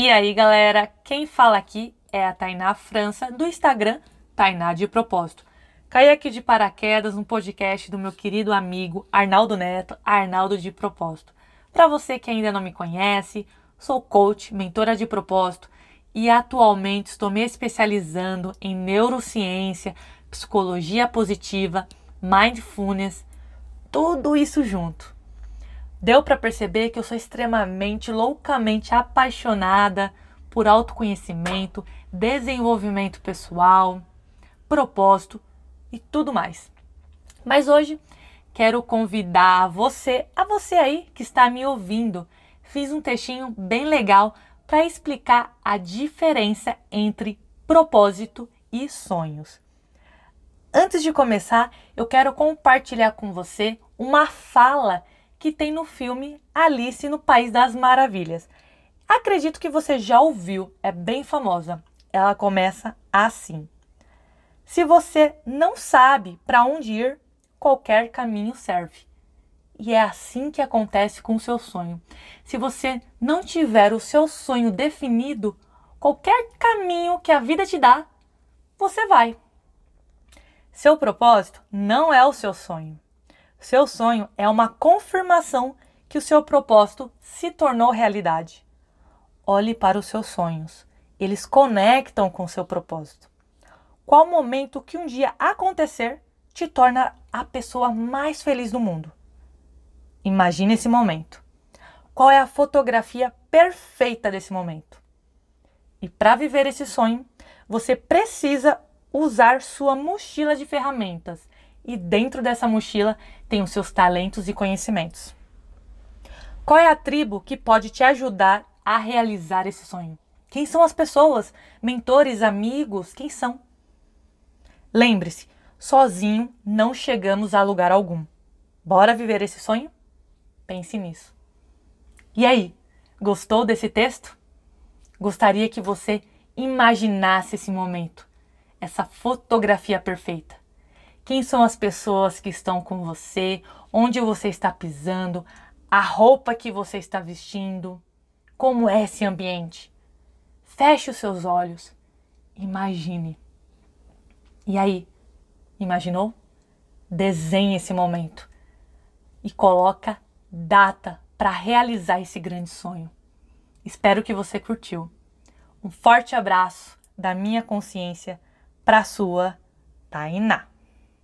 E aí, galera, quem fala aqui é a Tainá França, do Instagram Tainá de Propósito. Caí aqui de paraquedas no podcast do meu querido amigo Arnaldo Neto, Arnaldo de Propósito. Para você que ainda não me conhece, sou coach, mentora de propósito e atualmente estou me especializando em neurociência, psicologia positiva, mindfulness, tudo isso junto. Deu para perceber que eu sou extremamente, loucamente apaixonada por autoconhecimento, desenvolvimento pessoal, propósito e tudo mais. Mas hoje quero convidar você, a você aí que está me ouvindo. Fiz um textinho bem legal para explicar a diferença entre propósito e sonhos. Antes de começar, eu quero compartilhar com você uma fala que tem no filme Alice no País das Maravilhas. Acredito que você já ouviu, é bem famosa. Ela começa assim: Se você não sabe para onde ir, qualquer caminho serve. E é assim que acontece com o seu sonho. Se você não tiver o seu sonho definido, qualquer caminho que a vida te dá, você vai. Seu propósito não é o seu sonho. Seu sonho é uma confirmação que o seu propósito se tornou realidade. Olhe para os seus sonhos. Eles conectam com o seu propósito. Qual momento que um dia acontecer te torna a pessoa mais feliz do mundo? Imagine esse momento. Qual é a fotografia perfeita desse momento? E para viver esse sonho, você precisa usar sua mochila de ferramentas. E dentro dessa mochila tem os seus talentos e conhecimentos. Qual é a tribo que pode te ajudar a realizar esse sonho? Quem são as pessoas? Mentores, amigos? Quem são? Lembre-se, sozinho não chegamos a lugar algum. Bora viver esse sonho? Pense nisso. E aí, gostou desse texto? Gostaria que você imaginasse esse momento essa fotografia perfeita. Quem são as pessoas que estão com você? Onde você está pisando? A roupa que você está vestindo? Como é esse ambiente? Feche os seus olhos. Imagine. E aí, imaginou? Desenhe esse momento e coloca data para realizar esse grande sonho. Espero que você curtiu. Um forte abraço da minha consciência para sua Tainá.